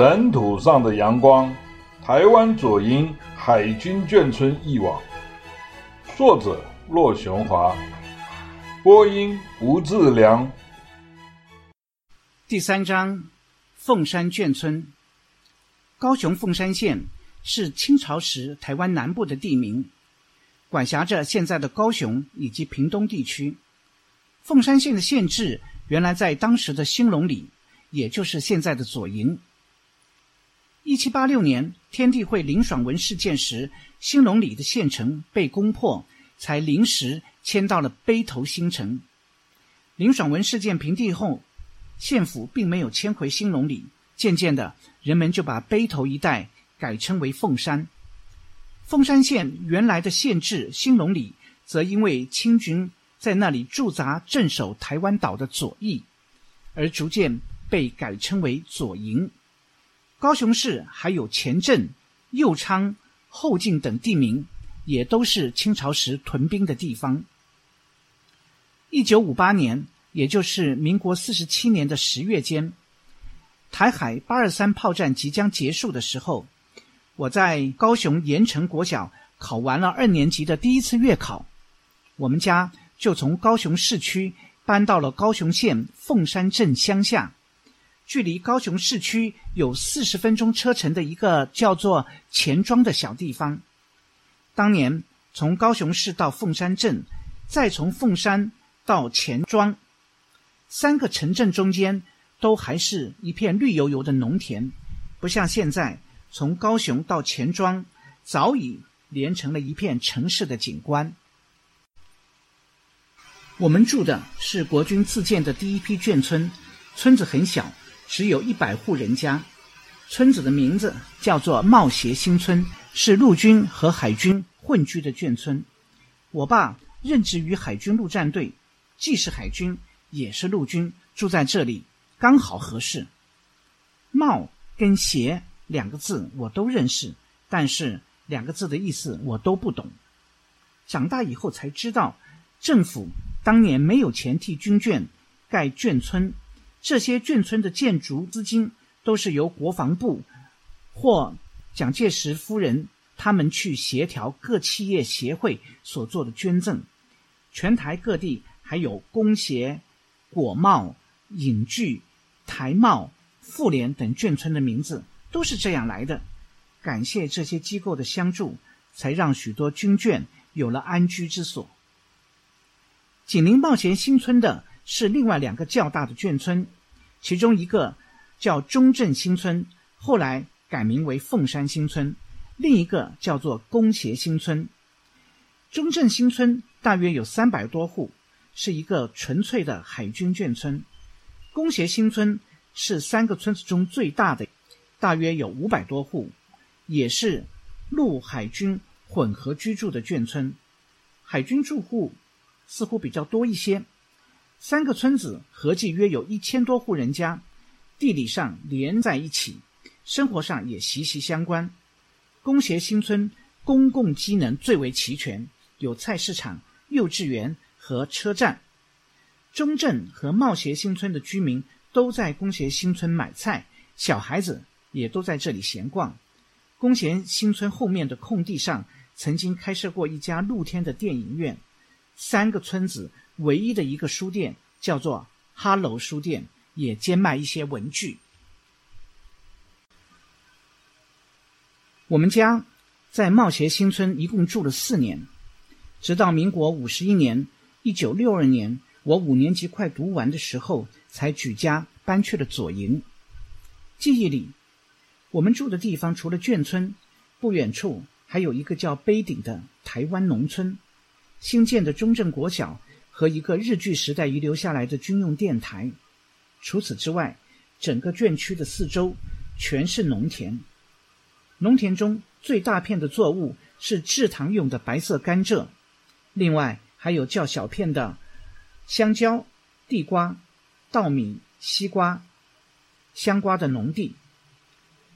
尘土上的阳光，台湾左营海军眷村忆往，作者骆雄华，播音吴志良。第三章，凤山眷村。高雄凤山县是清朝时台湾南部的地名，管辖着现在的高雄以及屏东地区。凤山县的县治原来在当时的兴隆里，也就是现在的左营。一七八六年天地会林爽文事件时，兴隆里的县城被攻破，才临时迁到了陂头新城。林爽文事件平定后，县府并没有迁回兴隆里，渐渐的，人们就把陂头一带改称为凤山。凤山县原来的县治兴隆里，则因为清军在那里驻扎镇守台湾岛的左翼，而逐渐被改称为左营。高雄市还有前镇、右昌、后进等地名，也都是清朝时屯兵的地方。一九五八年，也就是民国四十七年的十月间，台海八二三炮战即将结束的时候，我在高雄盐埕国小考完了二年级的第一次月考，我们家就从高雄市区搬到了高雄县凤山镇乡下。距离高雄市区有四十分钟车程的一个叫做钱庄的小地方。当年从高雄市到凤山镇，再从凤山到钱庄，三个城镇中间都还是一片绿油油的农田，不像现在从高雄到钱庄早已连成了一片城市的景观。我们住的是国军自建的第一批眷村，村子很小。只有一百户人家，村子的名字叫做茂协新村，是陆军和海军混居的眷村。我爸任职于海军陆战队，既是海军也是陆军，住在这里刚好合适。茂跟协两个字我都认识，但是两个字的意思我都不懂。长大以后才知道，政府当年没有钱替军眷盖眷村。这些眷村的建筑资金都是由国防部或蒋介石夫人他们去协调各企业协会所做的捐赠。全台各地还有工协、果贸、影剧、台贸、妇联等眷村的名字都是这样来的。感谢这些机构的相助，才让许多军眷有了安居之所。紧邻茂贤新村的。是另外两个较大的眷村，其中一个叫中正新村，后来改名为凤山新村；另一个叫做工协新村。中正新村大约有三百多户，是一个纯粹的海军眷村；工协新村是三个村子中最大的，大约有五百多户，也是陆海军混合居住的眷村。海军住户似乎比较多一些。三个村子合计约有一千多户人家，地理上连在一起，生活上也息息相关。工协新村公共机能最为齐全，有菜市场、幼稚园和车站。中正和茂协新村的居民都在工协新村买菜，小孩子也都在这里闲逛。工协新村后面的空地上曾经开设过一家露天的电影院。三个村子。唯一的一个书店叫做哈喽书店，也兼卖一些文具。我们家在茂协新村一共住了四年，直到民国五十一年（一九六二年），我五年级快读完的时候，才举家搬去了左营。记忆里，我们住的地方除了眷村，不远处还有一个叫碑顶的台湾农村，新建的中正国小。和一个日据时代遗留下来的军用电台。除此之外，整个眷区的四周全是农田。农田中最大片的作物是制糖用的白色甘蔗，另外还有较小片的香蕉、地瓜、稻米、西瓜、香瓜的农地。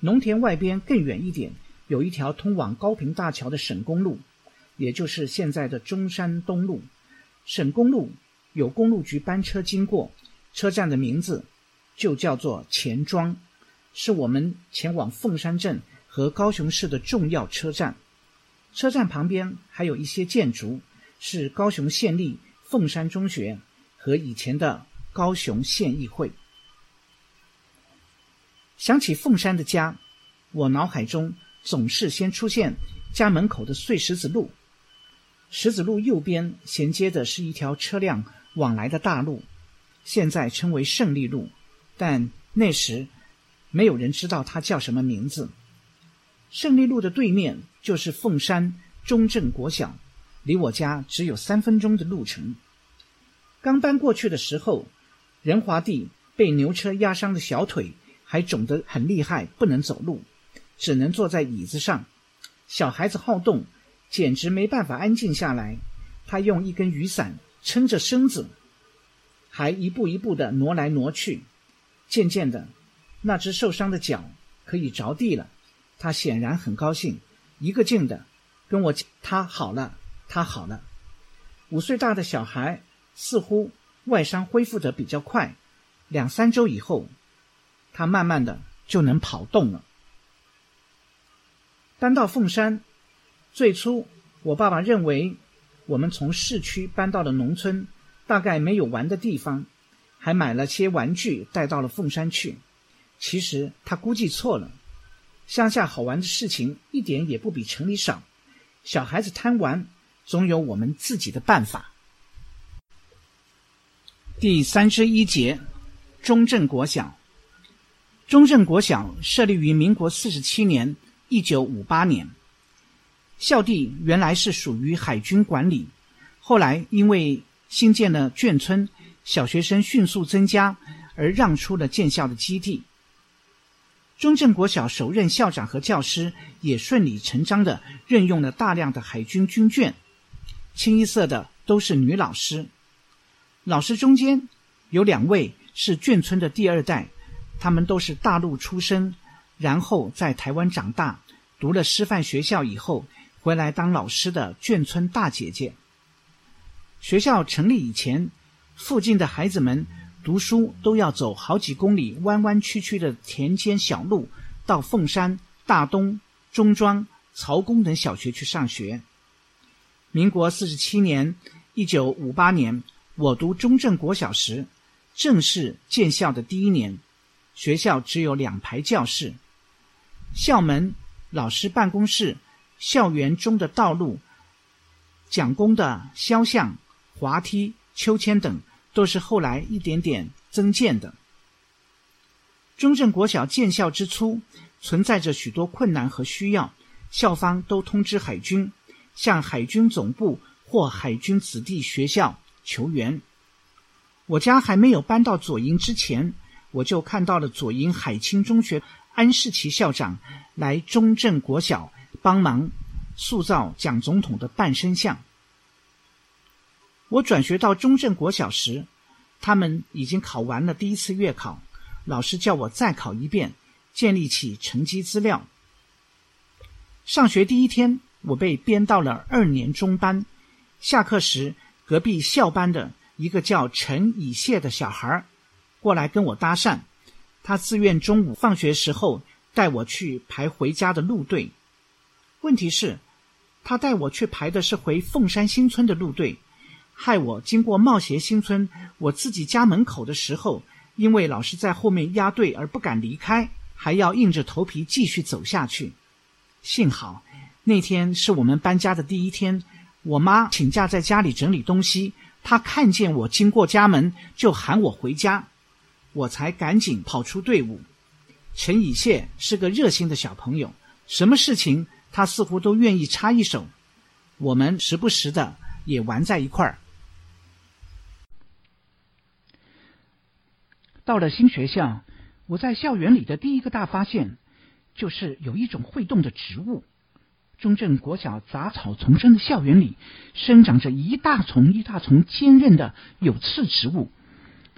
农田外边更远一点，有一条通往高平大桥的省公路，也就是现在的中山东路。省公路有公路局班车经过，车站的名字就叫做钱庄。是我们前往凤山镇和高雄市的重要车站。车站旁边还有一些建筑，是高雄县立凤山中学和以前的高雄县议会。想起凤山的家，我脑海中总是先出现家门口的碎石子路。石子路右边衔接的是一条车辆往来的大路，现在称为胜利路，但那时没有人知道它叫什么名字。胜利路的对面就是凤山中正国小，离我家只有三分钟的路程。刚搬过去的时候，仁华地被牛车压伤的小腿还肿得很厉害，不能走路，只能坐在椅子上。小孩子好动。简直没办法安静下来，他用一根雨伞撑着身子，还一步一步的挪来挪去。渐渐的，那只受伤的脚可以着地了。他显然很高兴，一个劲的跟我讲：“他好了，他好了。”五岁大的小孩似乎外伤恢复得比较快，两三周以后，他慢慢的就能跑动了。搬到凤山。最初，我爸爸认为我们从市区搬到了农村，大概没有玩的地方，还买了些玩具带到了凤山去。其实他估计错了，乡下好玩的事情一点也不比城里少。小孩子贪玩，总有我们自己的办法。第三十一节，中正国小。中正国小设立于民国四十七年（一九五八年）。校地原来是属于海军管理，后来因为新建了眷村，小学生迅速增加，而让出了建校的基地。中正国小首任校长和教师也顺理成章地任用了大量的海军军眷，清一色的都是女老师。老师中间有两位是眷村的第二代，他们都是大陆出生，然后在台湾长大，读了师范学校以后。回来当老师的眷村大姐姐。学校成立以前，附近的孩子们读书都要走好几公里弯弯曲曲的田间小路，到凤山、大东、中庄、曹公等小学去上学。民国四十七年（一九五八年），我读中正国小时，正是建校的第一年。学校只有两排教室，校门、老师办公室。校园中的道路、讲工的肖像、滑梯、秋千等，都是后来一点点增建的。中正国小建校之初，存在着许多困难和需要，校方都通知海军，向海军总部或海军子弟学校求援。我家还没有搬到左营之前，我就看到了左营海清中学安士奇校长来中正国小。帮忙塑造蒋总统的半身像。我转学到中正国小时，他们已经考完了第一次月考，老师叫我再考一遍，建立起成绩资料。上学第一天，我被编到了二年中班。下课时，隔壁校班的一个叫陈以谢的小孩过来跟我搭讪，他自愿中午放学时候带我去排回家的路队。问题是，他带我去排的是回凤山新村的路队，害我经过茂协新村我自己家门口的时候，因为老师在后面压队而不敢离开，还要硬着头皮继续走下去。幸好那天是我们搬家的第一天，我妈请假在家里整理东西，她看见我经过家门就喊我回家，我才赶紧跑出队伍。陈以谢是个热心的小朋友，什么事情，他似乎都愿意插一手，我们时不时的也玩在一块儿。到了新学校，我在校园里的第一个大发现，就是有一种会动的植物。中正国小杂草丛生的校园里，生长着一大丛一大丛坚韧的有刺植物，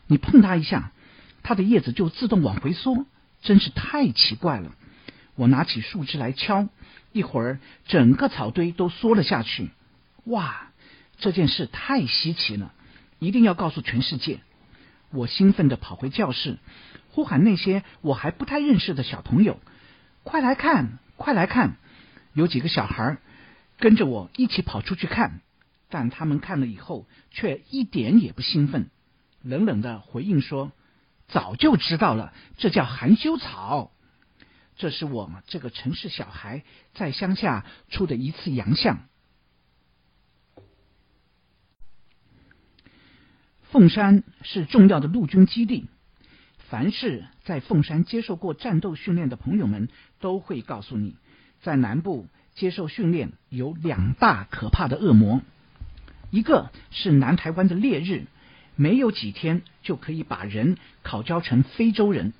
你碰它一下，它的叶子就自动往回缩，真是太奇怪了。我拿起树枝来敲。一会儿，整个草堆都缩了下去。哇，这件事太稀奇了，一定要告诉全世界！我兴奋地跑回教室，呼喊那些我还不太认识的小朋友：“快来看，快来看！”有几个小孩跟着我一起跑出去看，但他们看了以后却一点也不兴奋，冷冷的回应说：“早就知道了，这叫含羞草。”这是我们这个城市小孩在乡下出的一次洋相。凤山是重要的陆军基地，凡是在凤山接受过战斗训练的朋友们都会告诉你，在南部接受训练有两大可怕的恶魔，一个是南台湾的烈日，没有几天就可以把人烤焦成非洲人。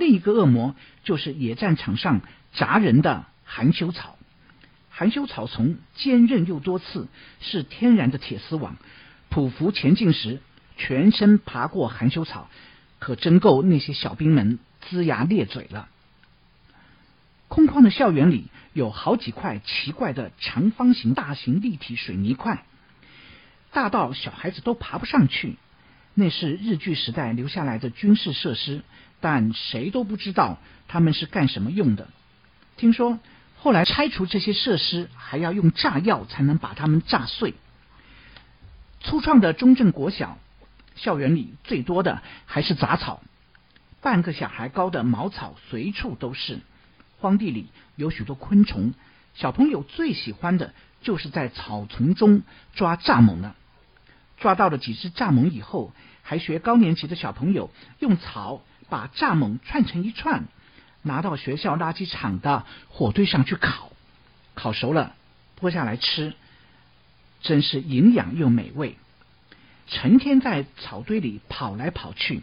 另一个恶魔就是野战场上砸人的含羞草。含羞草丛坚韧又多刺，是天然的铁丝网。匍匐前进时，全身爬过含羞草，可真够那些小兵们龇牙咧嘴了。空旷的校园里有好几块奇怪的长方形、大型立体水泥块，大到小孩子都爬不上去。那是日据时代留下来的军事设施。但谁都不知道他们是干什么用的。听说后来拆除这些设施，还要用炸药才能把它们炸碎。粗壮的中正国小校园里最多的还是杂草，半个小孩高的茅草随处都是。荒地里有许多昆虫，小朋友最喜欢的就是在草丛中抓蚱蜢了。抓到了几只蚱蜢以后，还学高年级的小朋友用草。把蚱蜢串成一串，拿到学校垃圾场的火堆上去烤，烤熟了剥下来吃，真是营养又美味。成天在草堆里跑来跑去，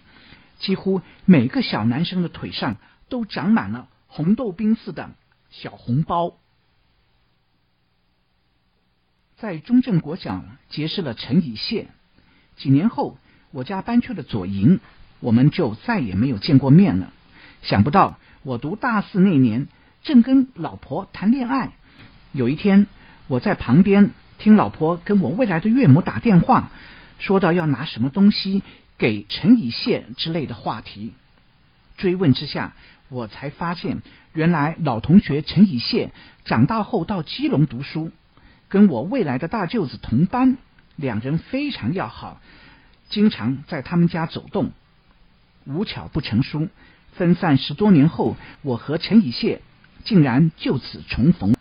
几乎每个小男生的腿上都长满了红豆冰似的小红包。在中正国小结识了陈以谢，几年后我家搬去了左营。我们就再也没有见过面了。想不到我读大四那年，正跟老婆谈恋爱。有一天，我在旁边听老婆跟我未来的岳母打电话，说到要拿什么东西给陈以谢之类的话题。追问之下，我才发现，原来老同学陈以谢长大后到基隆读书，跟我未来的大舅子同班，两人非常要好，经常在他们家走动。无巧不成书，分散十多年后，我和陈以谢竟然就此重逢。